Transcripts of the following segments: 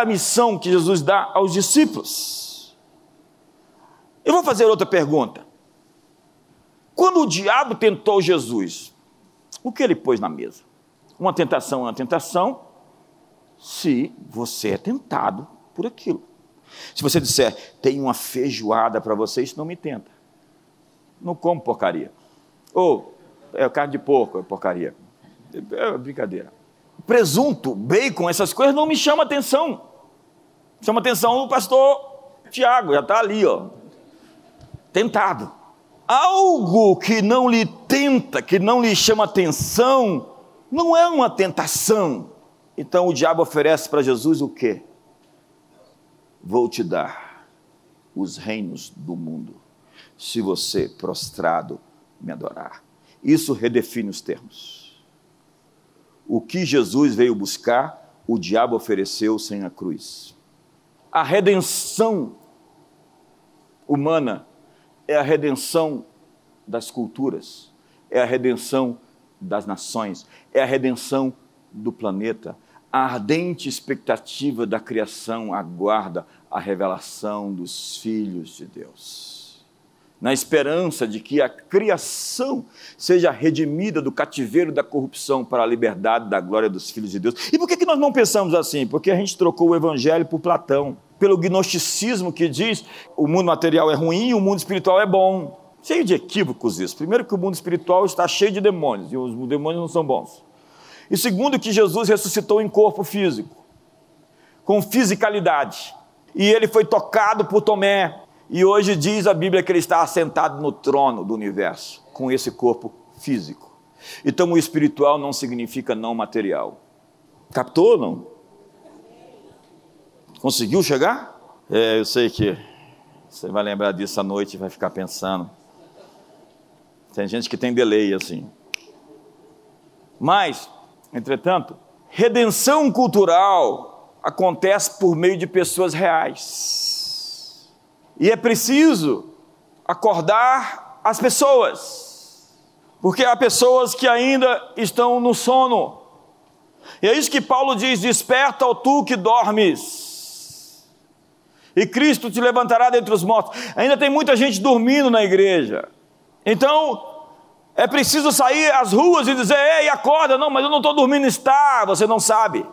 a missão que Jesus dá aos discípulos? Eu vou fazer outra pergunta. Quando o diabo tentou Jesus, o que ele pôs na mesa? Uma tentação é uma tentação, se você é tentado por aquilo. Se você disser, tem uma feijoada para você, isso não me tenta. Não como porcaria. Ou, é carne de porco, é porcaria. É brincadeira. Presunto, bacon, essas coisas não me chamam atenção. Chama atenção o pastor Tiago, já está ali, ó. Tentado. Algo que não lhe tenta, que não lhe chama atenção, não é uma tentação. Então o diabo oferece para Jesus o quê? Vou te dar os reinos do mundo, se você prostrado me adorar. Isso redefine os termos. O que Jesus veio buscar, o diabo ofereceu sem a cruz. A redenção humana é a redenção das culturas, é a redenção das nações, é a redenção do planeta. A ardente expectativa da criação aguarda a revelação dos filhos de Deus. Na esperança de que a criação seja redimida do cativeiro da corrupção para a liberdade da glória dos filhos de Deus. E por que, nós não pensamos assim? Porque a gente trocou o evangelho por Platão, pelo gnosticismo que diz o mundo material é ruim e o mundo espiritual é bom. Cheio de equívocos isso. Primeiro, que o mundo espiritual está cheio de demônios, e os demônios não são bons. E segundo, que Jesus ressuscitou em corpo físico, com fisicalidade. E ele foi tocado por Tomé. E hoje diz a Bíblia que ele está assentado no trono do universo, com esse corpo físico. Então, o espiritual não significa não material. Captou ou não? Conseguiu chegar? É, eu sei que você vai lembrar disso à noite e vai ficar pensando. Tem gente que tem delay assim. Mas, entretanto, redenção cultural acontece por meio de pessoas reais. E é preciso acordar as pessoas, porque há pessoas que ainda estão no sono. E é isso que Paulo diz: desperta, ó tu que dormes, e Cristo te levantará dentre os mortos. Ainda tem muita gente dormindo na igreja. Então, é preciso sair às ruas e dizer: Ei, acorda, não, mas eu não estou dormindo, está, você não sabe.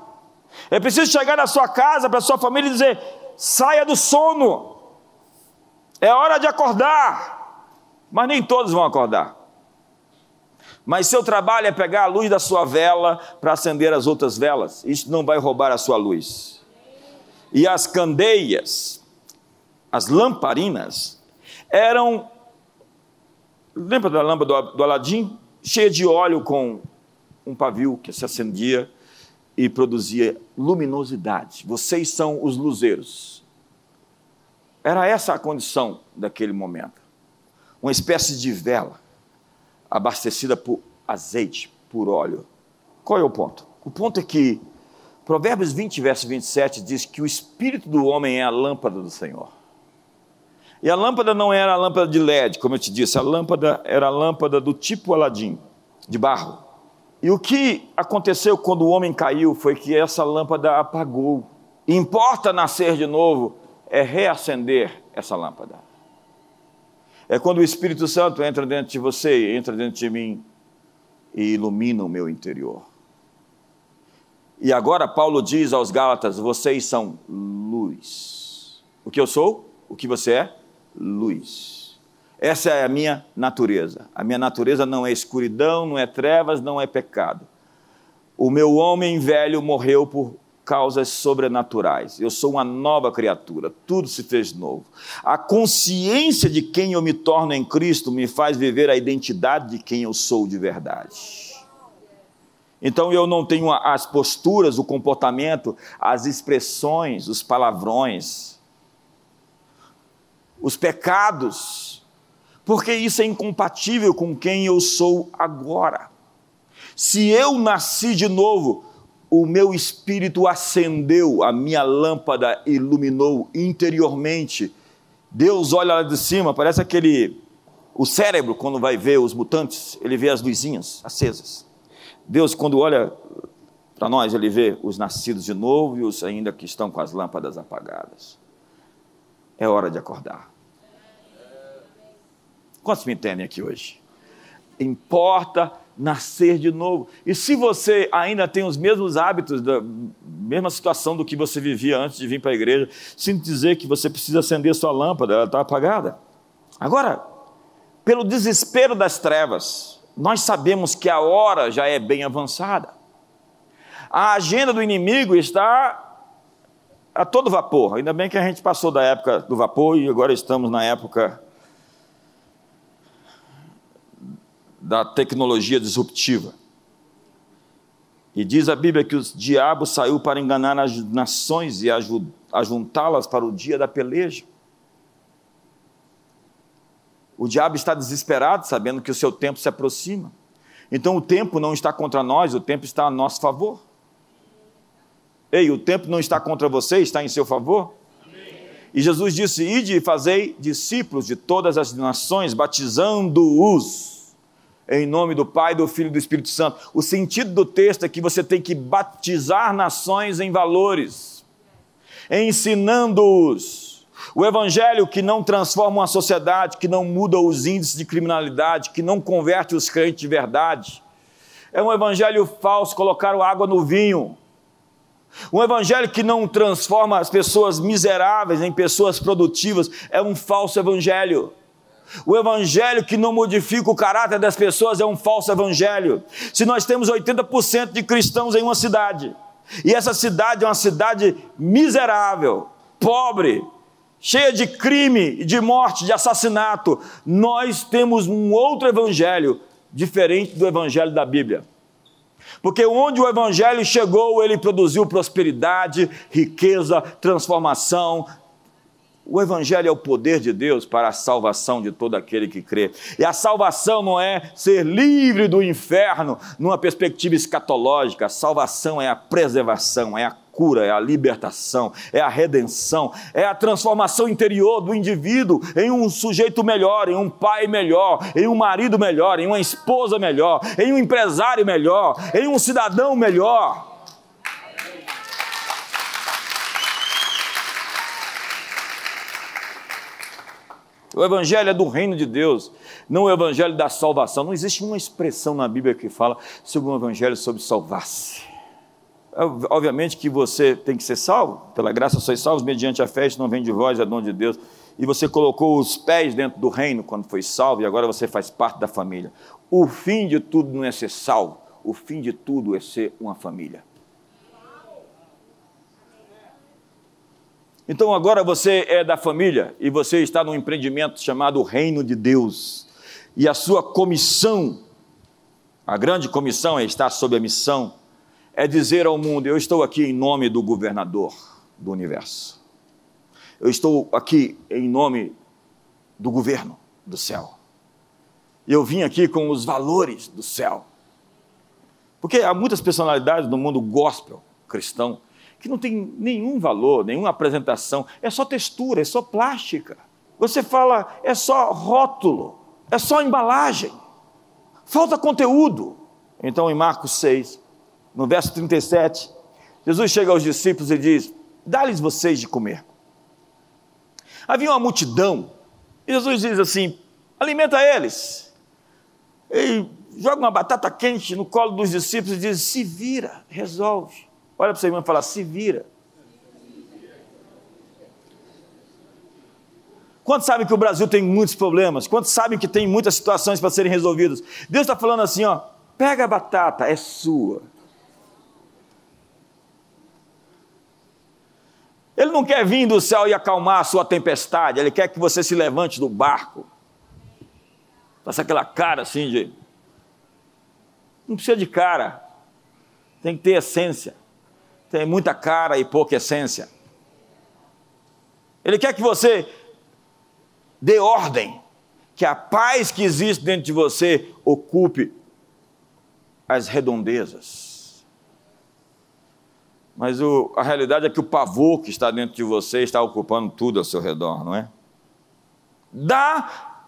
É preciso chegar na sua casa, para a sua família e dizer: saia do sono, é hora de acordar. Mas nem todos vão acordar. Mas seu trabalho é pegar a luz da sua vela para acender as outras velas, isso não vai roubar a sua luz. E as candeias, as lamparinas, eram Lembra da lâmpada do, do Aladim? Cheia de óleo com um pavio que se acendia e produzia luminosidade. Vocês são os luzeiros. Era essa a condição daquele momento. Uma espécie de vela abastecida por azeite, por óleo. Qual é o ponto? O ponto é que Provérbios 20, verso 27 diz que o espírito do homem é a lâmpada do Senhor. E a lâmpada não era a lâmpada de LED, como eu te disse, a lâmpada era a lâmpada do tipo Aladim, de barro. E o que aconteceu quando o homem caiu foi que essa lâmpada apagou. E importa nascer de novo é reacender essa lâmpada. É quando o Espírito Santo entra dentro de você, entra dentro de mim e ilumina o meu interior. E agora Paulo diz aos Gálatas: vocês são luz. O que eu sou? O que você é? luz. Essa é a minha natureza. A minha natureza não é escuridão, não é trevas, não é pecado. O meu homem velho morreu por causas sobrenaturais. Eu sou uma nova criatura, tudo se fez novo. A consciência de quem eu me torno em Cristo me faz viver a identidade de quem eu sou de verdade. Então eu não tenho as posturas, o comportamento, as expressões, os palavrões, os pecados, porque isso é incompatível com quem eu sou agora. Se eu nasci de novo, o meu espírito acendeu, a minha lâmpada iluminou interiormente. Deus olha lá de cima, parece aquele. O cérebro, quando vai ver os mutantes, ele vê as luzinhas acesas. Deus, quando olha Para nós, ele vê os nascidos de novo e os ainda que estão com as lâmpadas apagadas. É hora de acordar. Quantos me entendem aqui hoje? Importa nascer de novo. E se você ainda tem os mesmos hábitos, da mesma situação do que você vivia antes de vir para a igreja, sinto dizer que você precisa acender sua lâmpada, ela está apagada. Agora, pelo desespero das trevas, nós sabemos que a hora já é bem avançada. A agenda do inimigo está a todo vapor. Ainda bem que a gente passou da época do vapor e agora estamos na época da tecnologia disruptiva. E diz a Bíblia que o diabo saiu para enganar as nações e ajuntá-las para o dia da peleja. O diabo está desesperado, sabendo que o seu tempo se aproxima. Então o tempo não está contra nós, o tempo está a nosso favor. Ei, o tempo não está contra você, está em seu favor? E Jesus disse: Ide e fazei discípulos de todas as nações, batizando-os em nome do Pai, do Filho e do Espírito Santo. O sentido do texto é que você tem que batizar nações em valores, ensinando-os. O evangelho que não transforma uma sociedade, que não muda os índices de criminalidade, que não converte os crentes de verdade. É um evangelho falso, colocaram água no vinho. Um evangelho que não transforma as pessoas miseráveis em pessoas produtivas é um falso evangelho. O evangelho que não modifica o caráter das pessoas é um falso evangelho. Se nós temos 80% de cristãos em uma cidade, e essa cidade é uma cidade miserável, pobre, cheia de crime, de morte, de assassinato, nós temos um outro evangelho diferente do evangelho da Bíblia. Porque onde o evangelho chegou, ele produziu prosperidade, riqueza, transformação, o Evangelho é o poder de Deus para a salvação de todo aquele que crê. E a salvação não é ser livre do inferno numa perspectiva escatológica. A salvação é a preservação, é a cura, é a libertação, é a redenção, é a transformação interior do indivíduo em um sujeito melhor, em um pai melhor, em um marido melhor, em uma esposa melhor, em um empresário melhor, em um cidadão melhor. O evangelho é do reino de Deus, não o evangelho da salvação. Não existe uma expressão na Bíblia que fala sobre um evangelho sobre salvar-se. Obviamente que você tem que ser salvo, pela graça sois salvos mediante a fé, não vem de vós, é dom de Deus. E você colocou os pés dentro do reino quando foi salvo e agora você faz parte da família. O fim de tudo não é ser salvo, o fim de tudo é ser uma família. Então agora você é da família e você está num empreendimento chamado Reino de Deus. E a sua comissão, a grande comissão é estar sob a missão, é dizer ao mundo: eu estou aqui em nome do governador do universo. Eu estou aqui em nome do governo do céu. Eu vim aqui com os valores do céu. Porque há muitas personalidades no mundo gospel cristão que não tem nenhum valor, nenhuma apresentação, é só textura, é só plástica. Você fala, é só rótulo, é só embalagem, falta conteúdo. Então, em Marcos 6, no verso 37, Jesus chega aos discípulos e diz: Dá-lhes vocês de comer. Havia uma multidão, e Jesus diz assim: Alimenta eles. E joga uma batata quente no colo dos discípulos e diz: Se vira, resolve. Olha para o seu irmão e fala: se vira. Quantos sabem que o Brasil tem muitos problemas? Quantos sabem que tem muitas situações para serem resolvidas? Deus está falando assim: ó, pega a batata, é sua. Ele não quer vir do céu e acalmar a sua tempestade, ele quer que você se levante do barco. Faça aquela cara assim de. Não precisa de cara, tem que ter essência tem muita cara e pouca essência. Ele quer que você dê ordem, que a paz que existe dentro de você ocupe as redondezas. Mas o, a realidade é que o pavor que está dentro de você está ocupando tudo ao seu redor, não é? Dá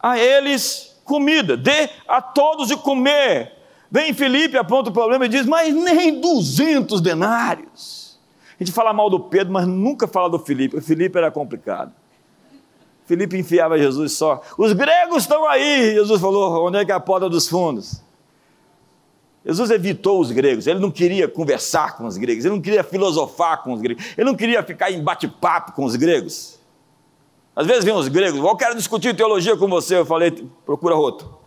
a eles comida, dê a todos de comer Vem Felipe, aponta o problema e diz: Mas nem 200 denários. A gente fala mal do Pedro, mas nunca fala do Felipe. O Felipe era complicado. Felipe enfiava Jesus só. Os gregos estão aí. Jesus falou: Onde é que é a porta dos fundos? Jesus evitou os gregos, ele não queria conversar com os gregos, ele não queria filosofar com os gregos, ele não queria ficar em bate-papo com os gregos. Às vezes vem os gregos, eu quero discutir teologia com você, eu falei, procura outro.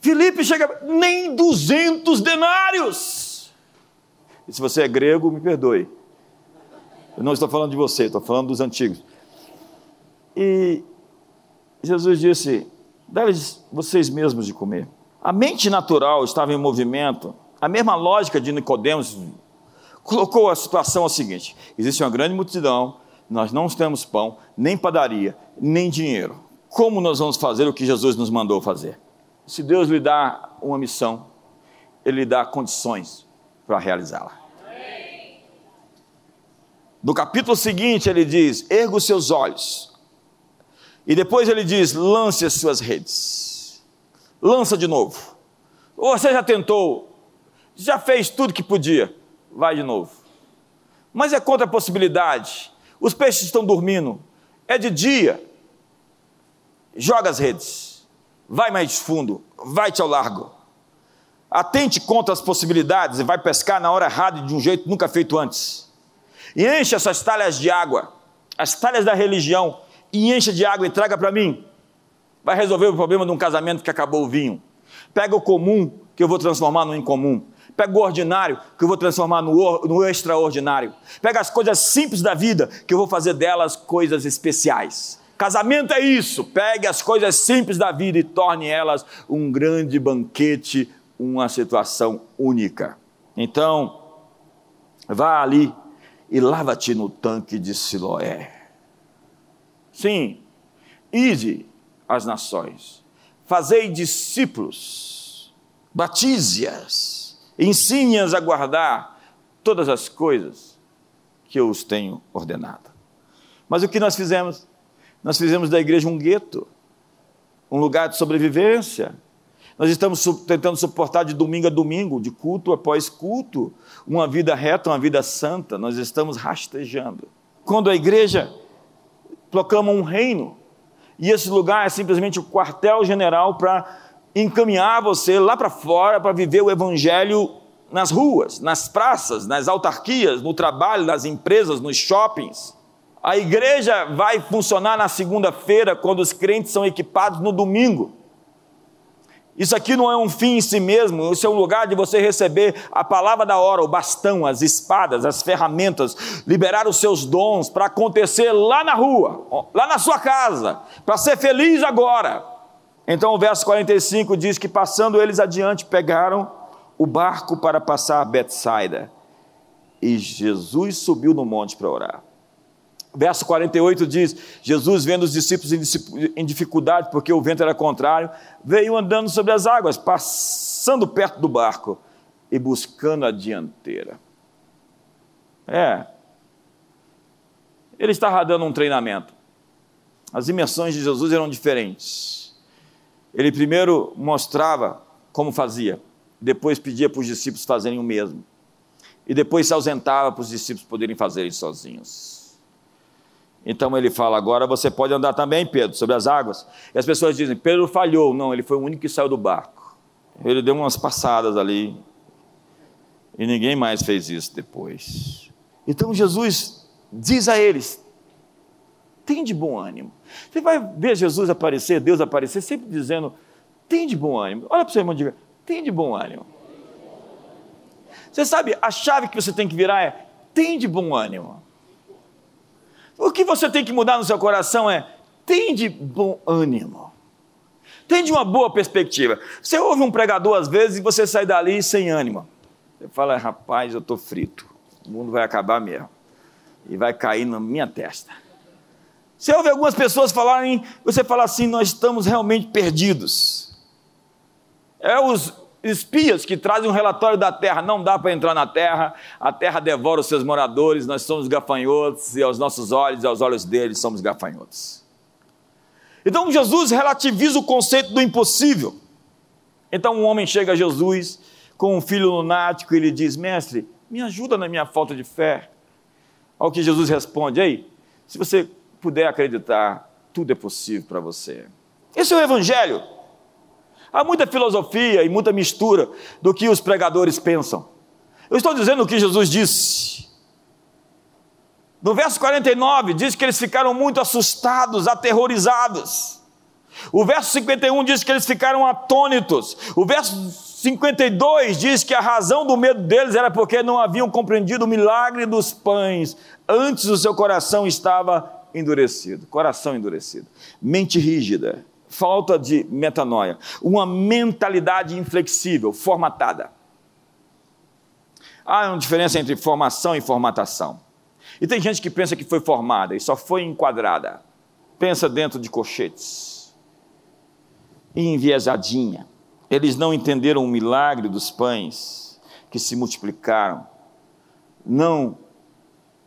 Filipe chega, nem 200 denários. E se você é grego, me perdoe. Eu não estou falando de você, estou falando dos antigos. E Jesus disse: deve vocês mesmos de comer. A mente natural estava em movimento. A mesma lógica de Nicodemos colocou a situação a seguinte: existe uma grande multidão, nós não temos pão, nem padaria, nem dinheiro. Como nós vamos fazer o que Jesus nos mandou fazer? Se Deus lhe dá uma missão, Ele lhe dá condições para realizá-la. No capítulo seguinte, ele diz: erga os seus olhos. E depois ele diz: lance as suas redes. Lança de novo. Você já tentou, já fez tudo que podia, vai de novo. Mas é contra a possibilidade. Os peixes estão dormindo. É de dia. Joga as redes. Vai mais fundo. Vai-te ao largo. Atente contra as possibilidades e vai pescar na hora errada e de um jeito nunca feito antes. E enche essas talhas de água, as talhas da religião, e encha de água e traga para mim. Vai resolver o problema de um casamento que acabou o vinho. Pega o comum, que eu vou transformar no incomum. Pega o ordinário, que eu vou transformar no, no extraordinário. Pega as coisas simples da vida, que eu vou fazer delas coisas especiais. Casamento é isso. Pegue as coisas simples da vida e torne elas um grande banquete, uma situação única. Então, vá ali e lava-te no tanque de Siloé. Sim, ide às nações, fazei discípulos, batize-as ensine-as a guardar todas as coisas que eu os tenho ordenado. Mas o que nós fizemos? Nós fizemos da igreja um gueto, um lugar de sobrevivência. Nós estamos tentando suportar de domingo a domingo, de culto após culto, uma vida reta, uma vida santa. Nós estamos rastejando. Quando a igreja proclama um reino, e esse lugar é simplesmente o quartel-general para encaminhar você lá para fora para viver o evangelho nas ruas, nas praças, nas autarquias, no trabalho, nas empresas, nos shoppings. A igreja vai funcionar na segunda-feira, quando os crentes são equipados no domingo. Isso aqui não é um fim em si mesmo, isso é um lugar de você receber a palavra da hora, o bastão, as espadas, as ferramentas, liberar os seus dons para acontecer lá na rua, lá na sua casa, para ser feliz agora. Então o verso 45 diz que passando eles adiante, pegaram o barco para passar a Betsaida. E Jesus subiu no monte para orar. Verso 48 diz: Jesus, vendo os discípulos em dificuldade, porque o vento era contrário, veio andando sobre as águas, passando perto do barco e buscando a dianteira. É. Ele estava dando um treinamento. As dimensões de Jesus eram diferentes. Ele primeiro mostrava como fazia, depois pedia para os discípulos fazerem o mesmo. E depois se ausentava para os discípulos poderem fazer sozinhos. Então ele fala: agora você pode andar também, Pedro, sobre as águas. E as pessoas dizem: Pedro falhou. Não, ele foi o único que saiu do barco. Ele deu umas passadas ali. E ninguém mais fez isso depois. Então Jesus diz a eles: tem de bom ânimo. Você vai ver Jesus aparecer, Deus aparecer, sempre dizendo: tem de bom ânimo. Olha para o seu irmão e diga: tem de bom ânimo. Você sabe, a chave que você tem que virar é: tem de bom ânimo. O que você tem que mudar no seu coração é: tem de bom ânimo. Tem de uma boa perspectiva. Você ouve um pregador às vezes e você sai dali sem ânimo. Você fala: rapaz, eu estou frito. O mundo vai acabar mesmo. E vai cair na minha testa. Você ouve algumas pessoas falarem, você fala assim: nós estamos realmente perdidos. É os espias que trazem um relatório da terra, não dá para entrar na terra, a terra devora os seus moradores, nós somos gafanhotos, e aos nossos olhos e aos olhos deles somos gafanhotos. Então Jesus relativiza o conceito do impossível. Então um homem chega a Jesus com um filho lunático e ele diz: Mestre, me ajuda na minha falta de fé. Ao que Jesus responde: Ei, se você puder acreditar, tudo é possível para você. Esse é o Evangelho. Há muita filosofia e muita mistura do que os pregadores pensam. Eu estou dizendo o que Jesus disse. No verso 49 diz que eles ficaram muito assustados, aterrorizados. O verso 51 diz que eles ficaram atônitos. O verso 52 diz que a razão do medo deles era porque não haviam compreendido o milagre dos pães. Antes o seu coração estava endurecido coração endurecido, mente rígida, falta de metanoia, uma mentalidade inflexível, formatada. Há uma diferença entre formação e formatação. E tem gente que pensa que foi formada e só foi enquadrada. Pensa dentro de colchetes. E enviesadinha. Eles não entenderam o milagre dos pães que se multiplicaram. Não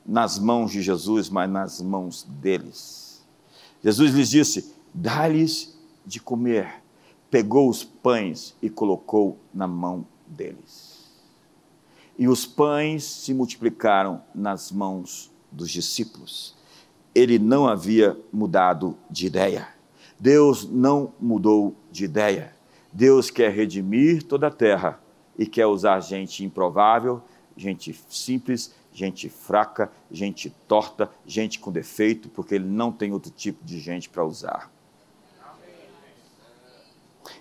nas mãos de Jesus, mas nas mãos deles. Jesus lhes disse: dá-lhes de comer. Pegou os pães e colocou na mão deles. E os pães se multiplicaram nas mãos dos discípulos. Ele não havia mudado de ideia. Deus não mudou de ideia. Deus quer redimir toda a terra e quer usar gente improvável, gente simples, gente fraca, gente torta, gente com defeito, porque ele não tem outro tipo de gente para usar.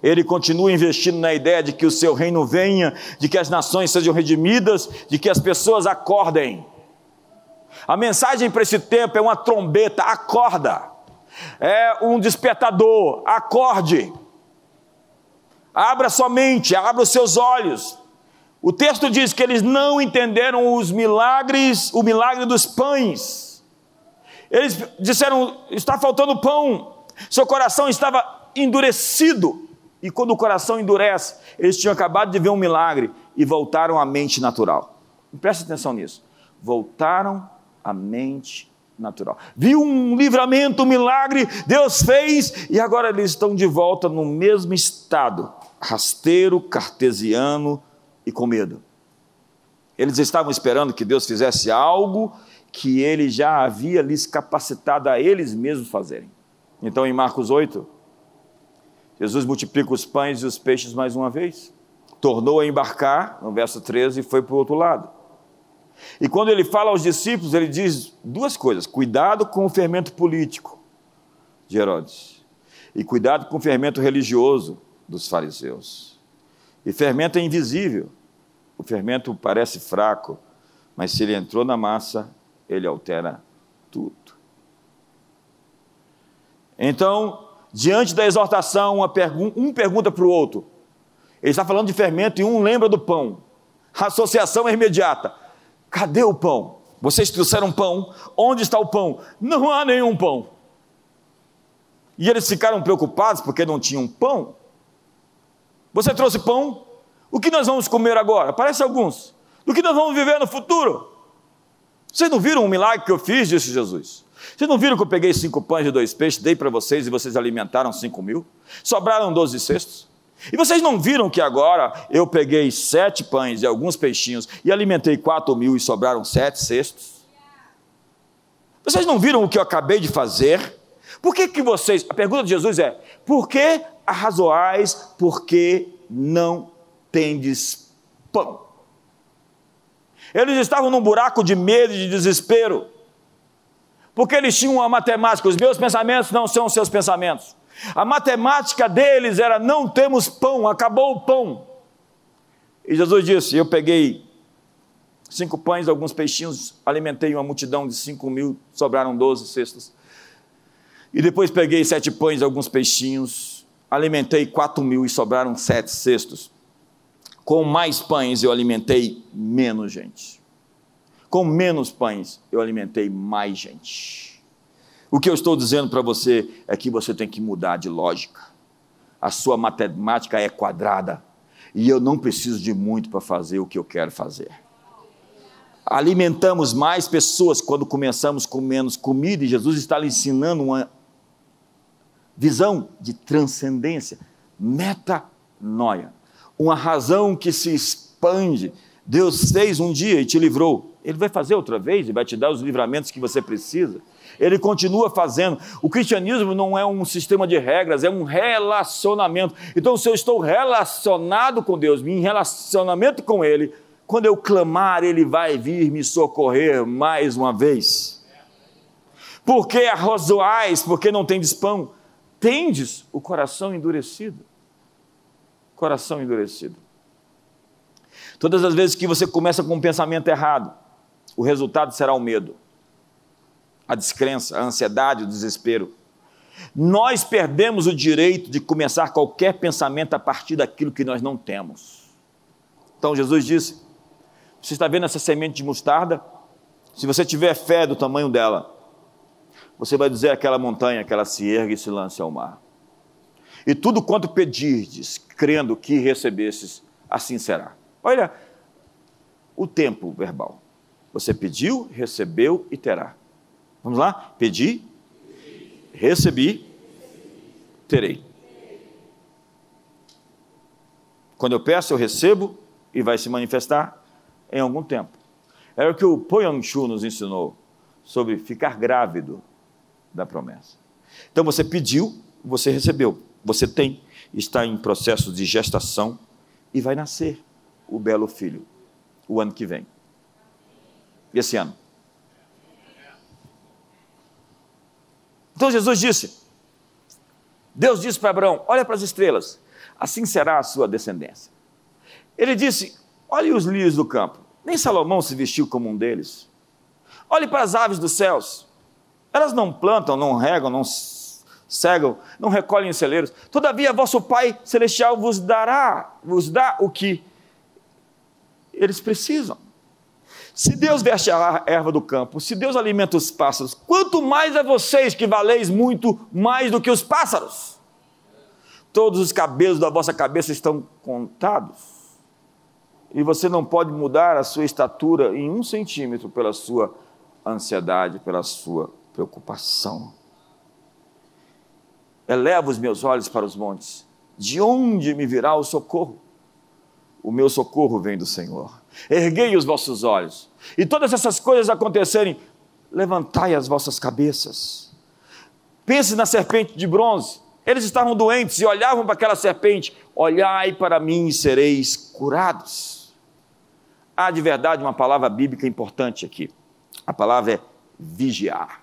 Ele continua investindo na ideia de que o seu reino venha, de que as nações sejam redimidas, de que as pessoas acordem. A mensagem para esse tempo é uma trombeta, acorda. É um despertador, acorde. Abra sua mente, abra os seus olhos. O texto diz que eles não entenderam os milagres, o milagre dos pães. Eles disseram: está faltando pão. Seu coração estava endurecido. E quando o coração endurece, eles tinham acabado de ver um milagre e voltaram à mente natural. Preste atenção nisso. Voltaram à mente natural. Viu um livramento, um milagre, Deus fez, e agora eles estão de volta no mesmo estado, rasteiro, cartesiano, e com medo. Eles estavam esperando que Deus fizesse algo que ele já havia lhes capacitado a eles mesmos fazerem. Então, em Marcos 8, Jesus multiplica os pães e os peixes mais uma vez, tornou a embarcar, no verso 13, e foi para o outro lado. E quando ele fala aos discípulos, ele diz duas coisas: cuidado com o fermento político de Herodes, e cuidado com o fermento religioso dos fariseus. E fermento é invisível. O fermento parece fraco, mas se ele entrou na massa, ele altera tudo. Então, diante da exortação, pergun um pergunta para o outro. Ele está falando de fermento e um lembra do pão. A associação é imediata. Cadê o pão? Vocês trouxeram pão? Onde está o pão? Não há nenhum pão. E eles ficaram preocupados porque não tinham pão. Você trouxe pão? O que nós vamos comer agora? Parece alguns. Do que nós vamos viver no futuro? Vocês não viram o milagre que eu fiz, disse Jesus. Vocês não viram que eu peguei cinco pães e dois peixes, dei para vocês e vocês alimentaram cinco mil? Sobraram doze cestos. E vocês não viram que agora eu peguei sete pães e alguns peixinhos e alimentei quatro mil e sobraram sete cestos? Vocês não viram o que eu acabei de fazer? Por que, que vocês. A pergunta de Jesus é: por que arrazoais porque não tendes pão. Eles estavam num buraco de medo e de desespero, porque eles tinham uma matemática, os meus pensamentos não são os seus pensamentos. A matemática deles era: não temos pão, acabou o pão. E Jesus disse: Eu peguei cinco pães, alguns peixinhos, alimentei uma multidão de cinco mil, sobraram doze cestos. E depois peguei sete pães, alguns peixinhos, alimentei quatro mil e sobraram sete cestos. Com mais pães eu alimentei menos gente. Com menos pães eu alimentei mais gente. O que eu estou dizendo para você é que você tem que mudar de lógica. A sua matemática é quadrada e eu não preciso de muito para fazer o que eu quero fazer. Alimentamos mais pessoas quando começamos com menos comida e Jesus está lhe ensinando uma visão de transcendência, metanoia. uma razão que se expande. Deus fez um dia e te livrou. Ele vai fazer outra vez e vai te dar os livramentos que você precisa. Ele continua fazendo. O cristianismo não é um sistema de regras, é um relacionamento. Então, se eu estou relacionado com Deus, em relacionamento com Ele, quando eu clamar, Ele vai vir me socorrer mais uma vez. Porque arrozoais, porque não tendes pão, tendes o coração endurecido. Coração endurecido. Todas as vezes que você começa com um pensamento errado, o resultado será o medo, a descrença, a ansiedade, o desespero. Nós perdemos o direito de começar qualquer pensamento a partir daquilo que nós não temos. Então Jesus disse: Você está vendo essa semente de mostarda? Se você tiver fé do tamanho dela, você vai dizer àquela montanha que ela se ergue e se lance ao mar. E tudo quanto pedirdes, crendo que recebesses, assim será. Olha o tempo verbal. Você pediu, recebeu e terá. Vamos lá? Pedi, recebi, terei. Quando eu peço, eu recebo e vai se manifestar em algum tempo. Era o que o Poyang Chu nos ensinou sobre ficar grávido da promessa. Então você pediu, você recebeu, você tem, está em processo de gestação e vai nascer o belo filho o ano que vem. Esse ano. Então Jesus disse: Deus disse para Abraão: Olha para as estrelas, assim será a sua descendência. Ele disse: Olhe os lírios do campo, nem Salomão se vestiu como um deles. Olhe para as aves dos céus, elas não plantam, não regam, não cegam, não recolhem em celeiros. Todavia, vosso Pai Celestial vos dará, vos dá o que eles precisam. Se Deus veste a erva do campo, se Deus alimenta os pássaros, quanto mais é vocês que valeis muito mais do que os pássaros. Todos os cabelos da vossa cabeça estão contados. E você não pode mudar a sua estatura em um centímetro pela sua ansiedade, pela sua preocupação. Eleva os meus olhos para os montes. De onde me virá o socorro? o meu socorro vem do Senhor. Erguei os vossos olhos. E todas essas coisas acontecerem, levantai as vossas cabeças. Pense na serpente de bronze. Eles estavam doentes e olhavam para aquela serpente. Olhai para mim e sereis curados. Há de verdade uma palavra bíblica importante aqui. A palavra é vigiar.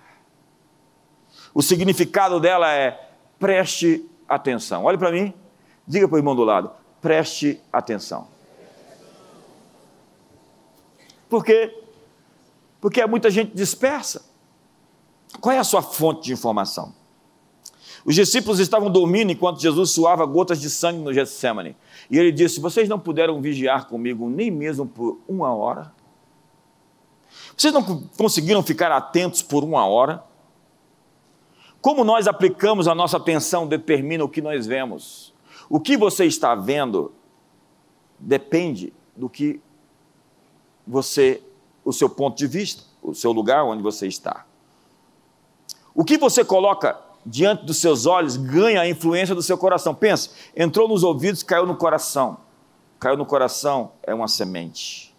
O significado dela é preste atenção. Olhe para mim, diga para o irmão do lado: preste atenção. Por quê? Porque é muita gente dispersa. Qual é a sua fonte de informação? Os discípulos estavam dormindo enquanto Jesus suava gotas de sangue no Getsemane. E ele disse: Vocês não puderam vigiar comigo nem mesmo por uma hora? Vocês não conseguiram ficar atentos por uma hora? Como nós aplicamos a nossa atenção determina o que nós vemos. O que você está vendo depende do que você, o seu ponto de vista, o seu lugar onde você está. O que você coloca diante dos seus olhos ganha a influência do seu coração. Pensa, entrou nos ouvidos, caiu no coração. Caiu no coração é uma semente.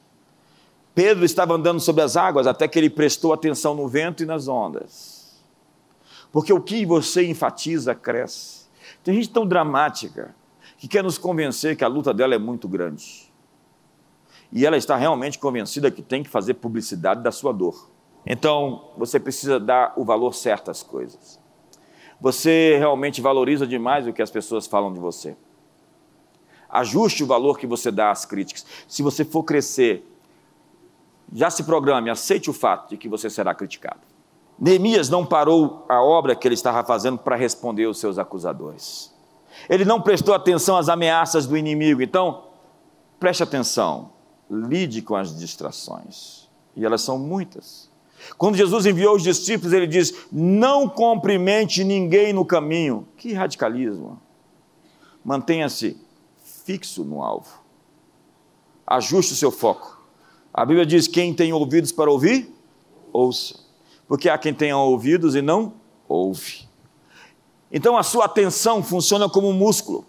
Pedro estava andando sobre as águas até que ele prestou atenção no vento e nas ondas. Porque o que você enfatiza cresce. Tem gente tão dramática que quer nos convencer que a luta dela é muito grande e ela está realmente convencida que tem que fazer publicidade da sua dor. Então, você precisa dar o valor certo às coisas. Você realmente valoriza demais o que as pessoas falam de você. Ajuste o valor que você dá às críticas. Se você for crescer, já se programe, aceite o fato de que você será criticado. Neemias não parou a obra que ele estava fazendo para responder aos seus acusadores. Ele não prestou atenção às ameaças do inimigo. Então, preste atenção lide com as distrações. E elas são muitas. Quando Jesus enviou os discípulos, ele diz: Não cumprimente ninguém no caminho. Que radicalismo! Mantenha-se fixo no alvo. Ajuste o seu foco. A Bíblia diz: Quem tem ouvidos para ouvir, ouça. Porque há quem tenha ouvidos e não ouve. Então a sua atenção funciona como um músculo.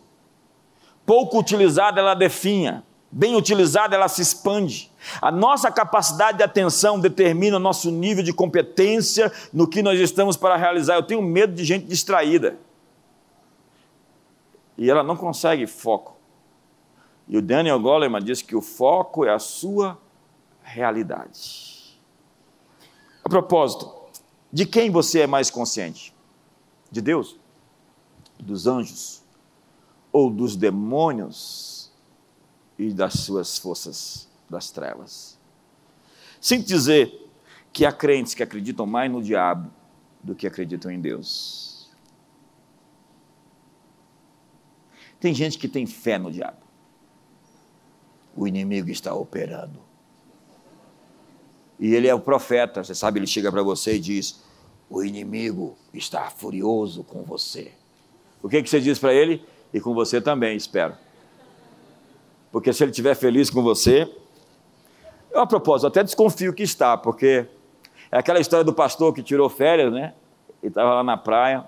Pouco utilizada, ela definha. Bem utilizada, ela se expande. A nossa capacidade de atenção determina o nosso nível de competência no que nós estamos para realizar. Eu tenho medo de gente distraída. E ela não consegue foco. E o Daniel Goleman diz que o foco é a sua realidade. A propósito, de quem você é mais consciente? De Deus? Dos anjos? Ou dos demônios e das suas forças das trevas? Sinto dizer que há crentes que acreditam mais no diabo do que acreditam em Deus. Tem gente que tem fé no diabo. O inimigo está operando. E ele é o profeta, você sabe, ele chega para você e diz: O inimigo está furioso com você. O que, que você diz para ele? E com você também, espero. Porque se ele estiver feliz com você. Eu, a propósito, até desconfio que está, porque é aquela história do pastor que tirou férias, né? Ele estava lá na praia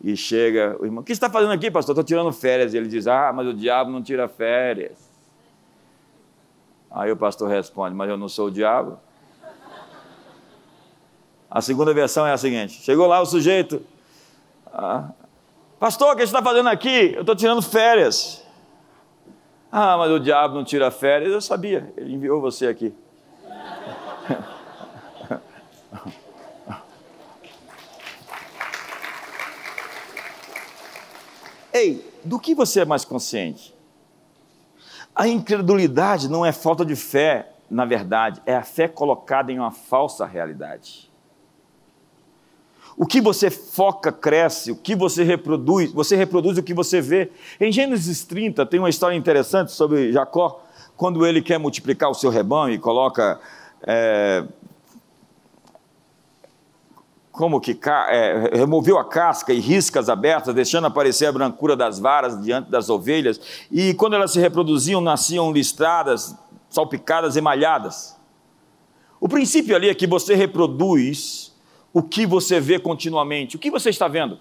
e chega o irmão: O que está fazendo aqui, pastor? Estou tirando férias. E ele diz: Ah, mas o diabo não tira férias. Aí o pastor responde: Mas eu não sou o diabo. A segunda versão é a seguinte: chegou lá o sujeito, ah, pastor, o que você está fazendo aqui? Eu estou tirando férias. Ah, mas o diabo não tira férias. Eu sabia, ele enviou você aqui. Ei, do que você é mais consciente? A incredulidade não é falta de fé, na verdade, é a fé colocada em uma falsa realidade. O que você foca cresce, o que você reproduz, você reproduz o que você vê. Em Gênesis 30 tem uma história interessante sobre Jacó, quando ele quer multiplicar o seu rebanho e coloca. É, como que é, removeu a casca e riscas abertas, deixando aparecer a brancura das varas diante das ovelhas, e quando elas se reproduziam, nasciam listradas, salpicadas, emalhadas. O princípio ali é que você reproduz o que você vê continuamente. O que você está vendo?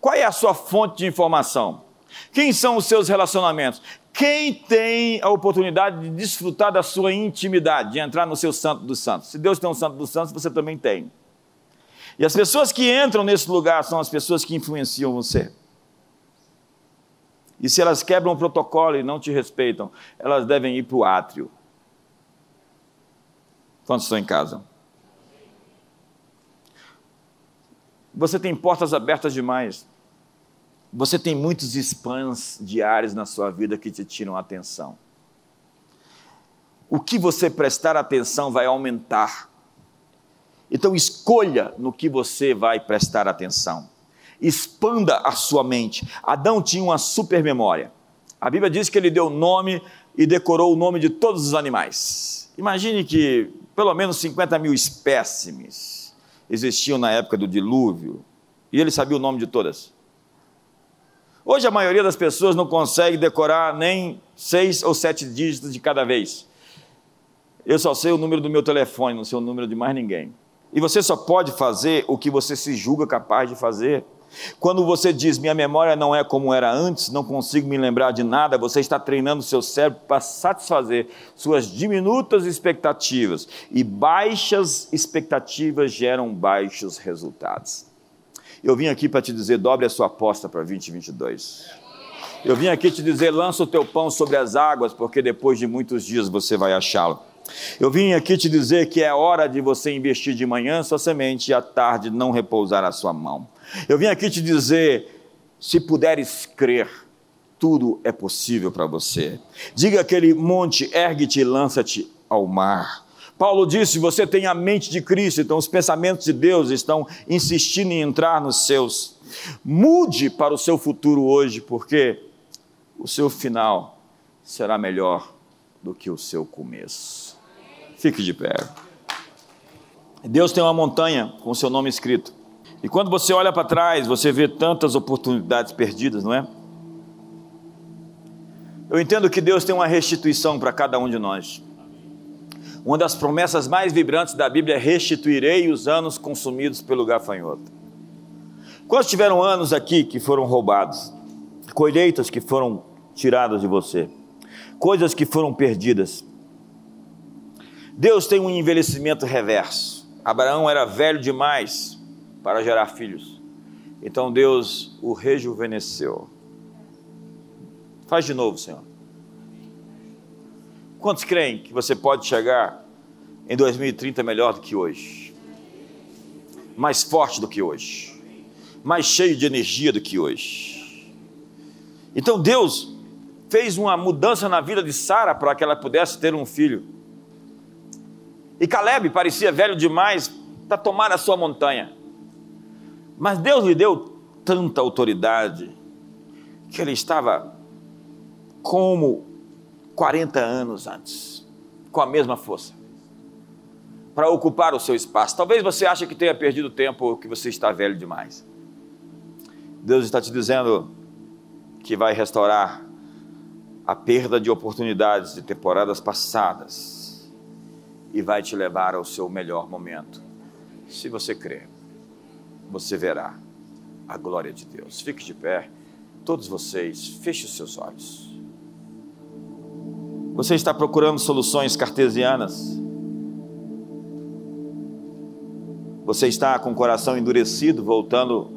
Qual é a sua fonte de informação? Quem são os seus relacionamentos? Quem tem a oportunidade de desfrutar da sua intimidade, de entrar no seu santo dos santos? Se Deus tem um santo dos santos, você também tem. E as pessoas que entram nesse lugar são as pessoas que influenciam você. E se elas quebram o protocolo e não te respeitam, elas devem ir para o átrio. Quantos estão em casa? Você tem portas abertas demais. Você tem muitos spams diários na sua vida que te tiram a atenção. O que você prestar atenção vai aumentar. Então escolha no que você vai prestar atenção. Expanda a sua mente. Adão tinha uma super memória. A Bíblia diz que ele deu nome e decorou o nome de todos os animais. Imagine que pelo menos 50 mil espécimes existiam na época do dilúvio, e ele sabia o nome de todas. Hoje a maioria das pessoas não consegue decorar nem seis ou sete dígitos de cada vez. Eu só sei o número do meu telefone, não sei o número de mais ninguém. E você só pode fazer o que você se julga capaz de fazer. Quando você diz, minha memória não é como era antes, não consigo me lembrar de nada, você está treinando seu cérebro para satisfazer suas diminutas expectativas. E baixas expectativas geram baixos resultados. Eu vim aqui para te dizer, dobre a sua aposta para 2022. Eu vim aqui te dizer, lança o teu pão sobre as águas, porque depois de muitos dias você vai achá-lo. Eu vim aqui te dizer que é hora de você investir de manhã sua semente e à tarde não repousar a sua mão. Eu vim aqui te dizer: se puderes crer, tudo é possível para você. Diga aquele monte, ergue-te e lança-te ao mar. Paulo disse: você tem a mente de Cristo, então os pensamentos de Deus estão insistindo em entrar nos seus. Mude para o seu futuro hoje, porque o seu final será melhor do que o seu começo. Fique de pé. Deus tem uma montanha com o seu nome escrito. E quando você olha para trás, você vê tantas oportunidades perdidas, não é? Eu entendo que Deus tem uma restituição para cada um de nós. Uma das promessas mais vibrantes da Bíblia é: restituirei os anos consumidos pelo gafanhoto. Quantos tiveram anos aqui que foram roubados? Colheitas que foram tiradas de você, coisas que foram perdidas. Deus tem um envelhecimento reverso. Abraão era velho demais para gerar filhos. Então Deus o rejuvenesceu. Faz de novo, Senhor. Quantos creem que você pode chegar em 2030 melhor do que hoje? Mais forte do que hoje? Mais cheio de energia do que hoje? Então Deus fez uma mudança na vida de Sara para que ela pudesse ter um filho. E Caleb parecia velho demais para tomar a sua montanha. Mas Deus lhe deu tanta autoridade que ele estava como 40 anos antes, com a mesma força, para ocupar o seu espaço. Talvez você ache que tenha perdido tempo ou que você está velho demais. Deus está te dizendo que vai restaurar a perda de oportunidades de temporadas passadas e vai te levar ao seu melhor momento. Se você crer, você verá a glória de Deus. Fique de pé, todos vocês, feche os seus olhos. Você está procurando soluções cartesianas? Você está com o coração endurecido, voltando.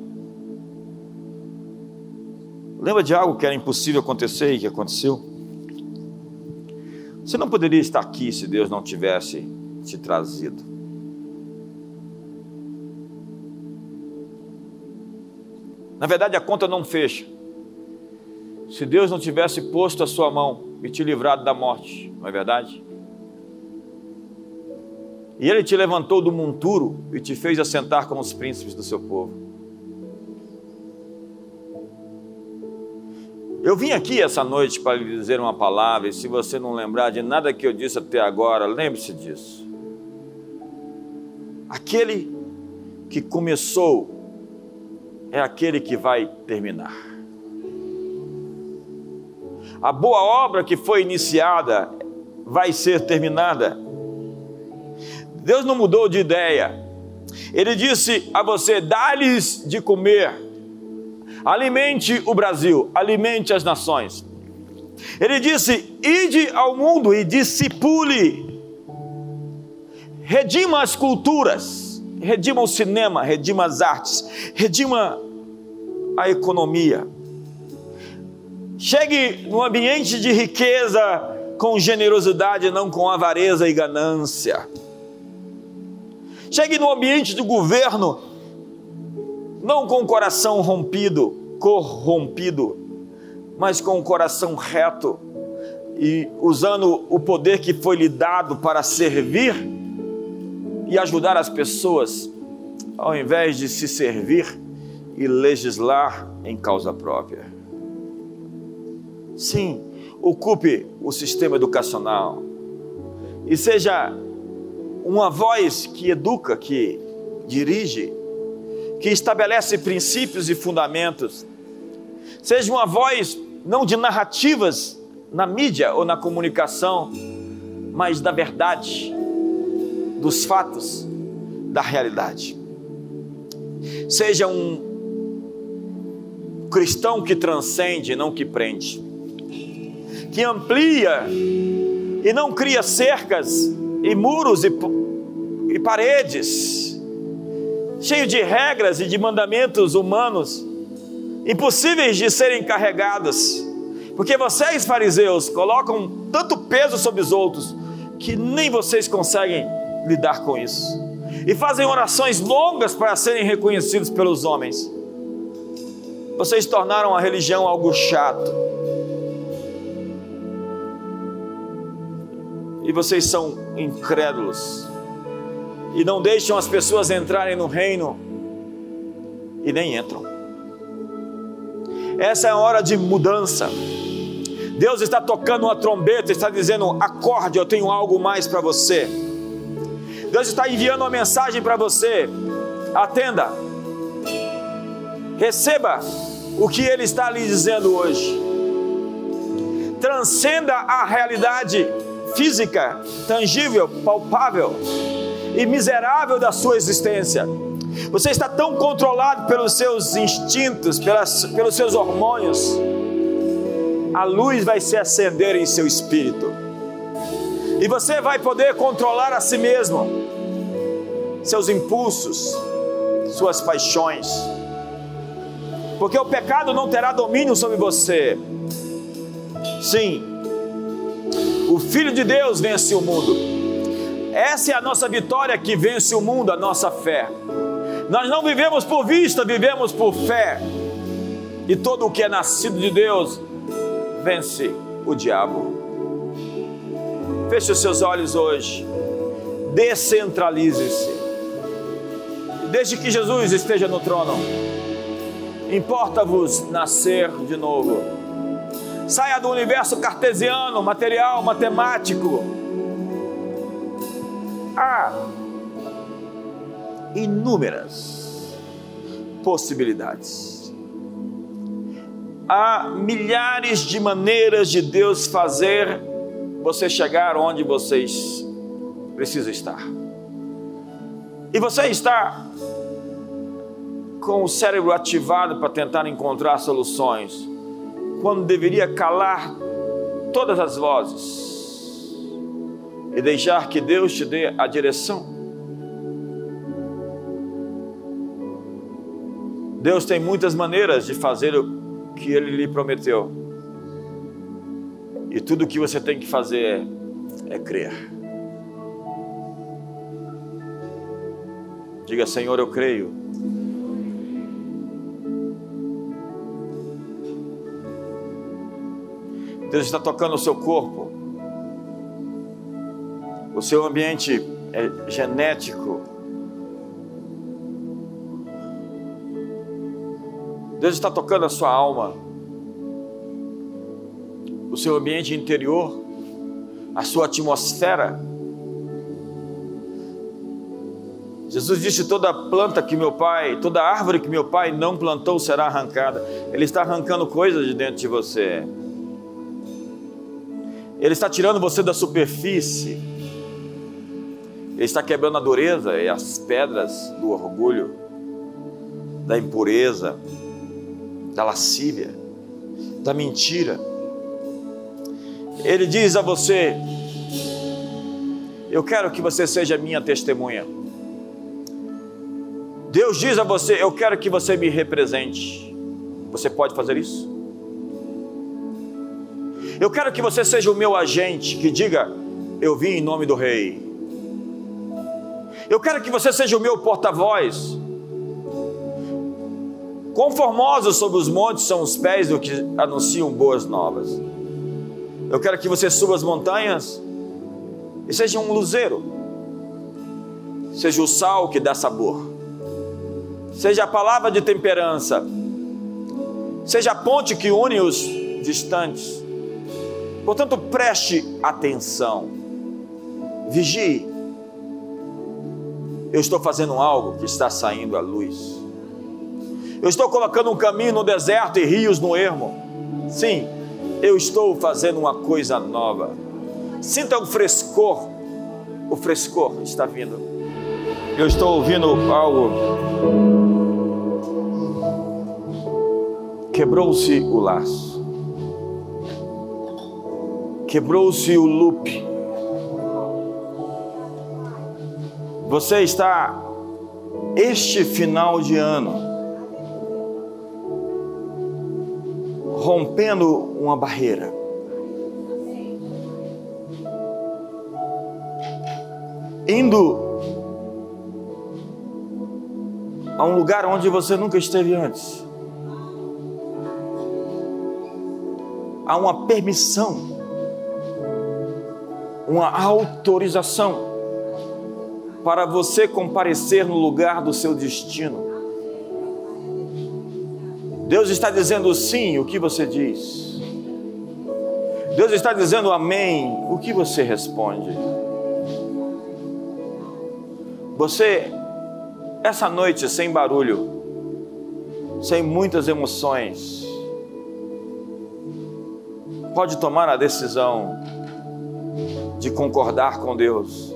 Lembra de algo que era impossível acontecer e que aconteceu? Você não poderia estar aqui se Deus não tivesse te trazido. Na verdade, a conta não fecha. Se Deus não tivesse posto a sua mão e te livrado da morte, não é verdade? E Ele te levantou do monturo e te fez assentar como os príncipes do seu povo. Eu vim aqui essa noite para lhe dizer uma palavra, e se você não lembrar de nada que eu disse até agora, lembre-se disso. Aquele que começou é aquele que vai terminar a boa obra que foi iniciada vai ser terminada. Deus não mudou de ideia. Ele disse a você: dá-lhes de comer, alimente o Brasil, alimente as nações. Ele disse: ide ao mundo e discipule, redima as culturas, redima o cinema, redima as artes, redima a economia Chegue no ambiente de riqueza com generosidade, não com avareza e ganância. Chegue no ambiente do governo, não com o coração rompido, corrompido, mas com o coração reto e usando o poder que foi lhe dado para servir e ajudar as pessoas, ao invés de se servir e legislar em causa própria. Sim, ocupe o sistema educacional e seja uma voz que educa, que dirige, que estabelece princípios e fundamentos. Seja uma voz não de narrativas na mídia ou na comunicação, mas da verdade, dos fatos, da realidade. Seja um cristão que transcende, não que prende que amplia e não cria cercas e muros e, e paredes, cheio de regras e de mandamentos humanos, impossíveis de serem carregados, porque vocês, fariseus, colocam tanto peso sobre os outros que nem vocês conseguem lidar com isso, e fazem orações longas para serem reconhecidos pelos homens. Vocês tornaram a religião algo chato e vocês são incrédulos e não deixam as pessoas entrarem no reino e nem entram. Essa é a hora de mudança. Deus está tocando uma trombeta, está dizendo: acorde, eu tenho algo mais para você. Deus está enviando uma mensagem para você. Atenda, receba o que Ele está lhe dizendo hoje. Transcenda a realidade física, tangível, palpável e miserável da sua existência. Você está tão controlado pelos seus instintos, pelas, pelos seus hormônios, a luz vai se acender em seu espírito. E você vai poder controlar a si mesmo, seus impulsos, suas paixões. Porque o pecado não terá domínio sobre você. Sim, o Filho de Deus vence o mundo. Essa é a nossa vitória que vence o mundo, a nossa fé. Nós não vivemos por vista, vivemos por fé. E todo o que é nascido de Deus vence o diabo. Feche os seus olhos hoje. Descentralize-se. Desde que Jesus esteja no trono, importa-vos nascer de novo. Saia do universo cartesiano, material, matemático. Há inúmeras possibilidades há milhares de maneiras de Deus fazer você chegar onde vocês precisam estar. E você está com o cérebro ativado para tentar encontrar soluções, quando deveria calar todas as vozes e deixar que Deus te dê a direção. Deus tem muitas maneiras de fazer que ele lhe prometeu. E tudo o que você tem que fazer é, é crer. Diga, Senhor, eu creio. Deus está tocando o seu corpo. O seu ambiente é genético Deus está tocando a sua alma, o seu ambiente interior, a sua atmosfera. Jesus disse: toda planta que meu pai, toda árvore que meu pai não plantou será arrancada. Ele está arrancando coisas de dentro de você. Ele está tirando você da superfície. Ele está quebrando a dureza e as pedras do orgulho, da impureza, da lascívia, da mentira. Ele diz a você: Eu quero que você seja minha testemunha. Deus diz a você: Eu quero que você me represente. Você pode fazer isso? Eu quero que você seja o meu agente que diga: Eu vim em nome do Rei. Eu quero que você seja o meu porta-voz Conformosos sobre os montes são os pés do que anunciam boas novas. Eu quero que você suba as montanhas e seja um luzeiro, seja o sal que dá sabor, seja a palavra de temperança, seja a ponte que une os distantes. Portanto, preste atenção, vigie. Eu estou fazendo algo que está saindo à luz. Eu estou colocando um caminho no deserto e rios no ermo. Sim, eu estou fazendo uma coisa nova. Sinta o frescor. O frescor está vindo. Eu estou ouvindo algo. Quebrou-se o laço. Quebrou-se o loop. Você está este final de ano rompendo uma barreira. Indo a um lugar onde você nunca esteve antes. Há uma permissão, uma autorização para você comparecer no lugar do seu destino. Deus está dizendo sim, o que você diz? Deus está dizendo amém, o que você responde? Você, essa noite, sem barulho, sem muitas emoções, pode tomar a decisão de concordar com Deus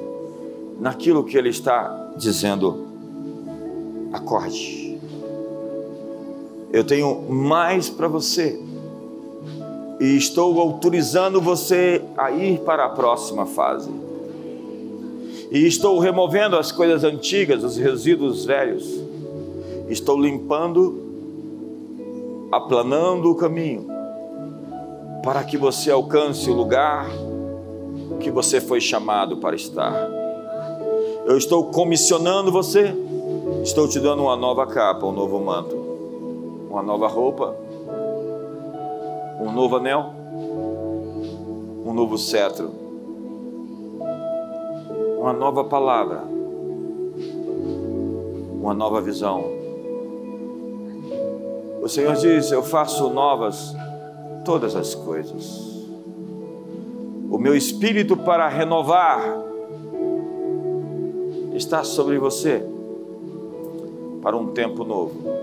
naquilo que Ele está dizendo. Acorde eu tenho mais para você. E estou autorizando você a ir para a próxima fase. E estou removendo as coisas antigas, os resíduos velhos. Estou limpando, aplanando o caminho para que você alcance o lugar que você foi chamado para estar. Eu estou comissionando você, estou te dando uma nova capa, um novo manto, uma nova roupa, um novo anel, um novo cetro, uma nova palavra, uma nova visão. O Senhor diz: Eu faço novas todas as coisas o meu espírito para renovar está sobre você para um tempo novo.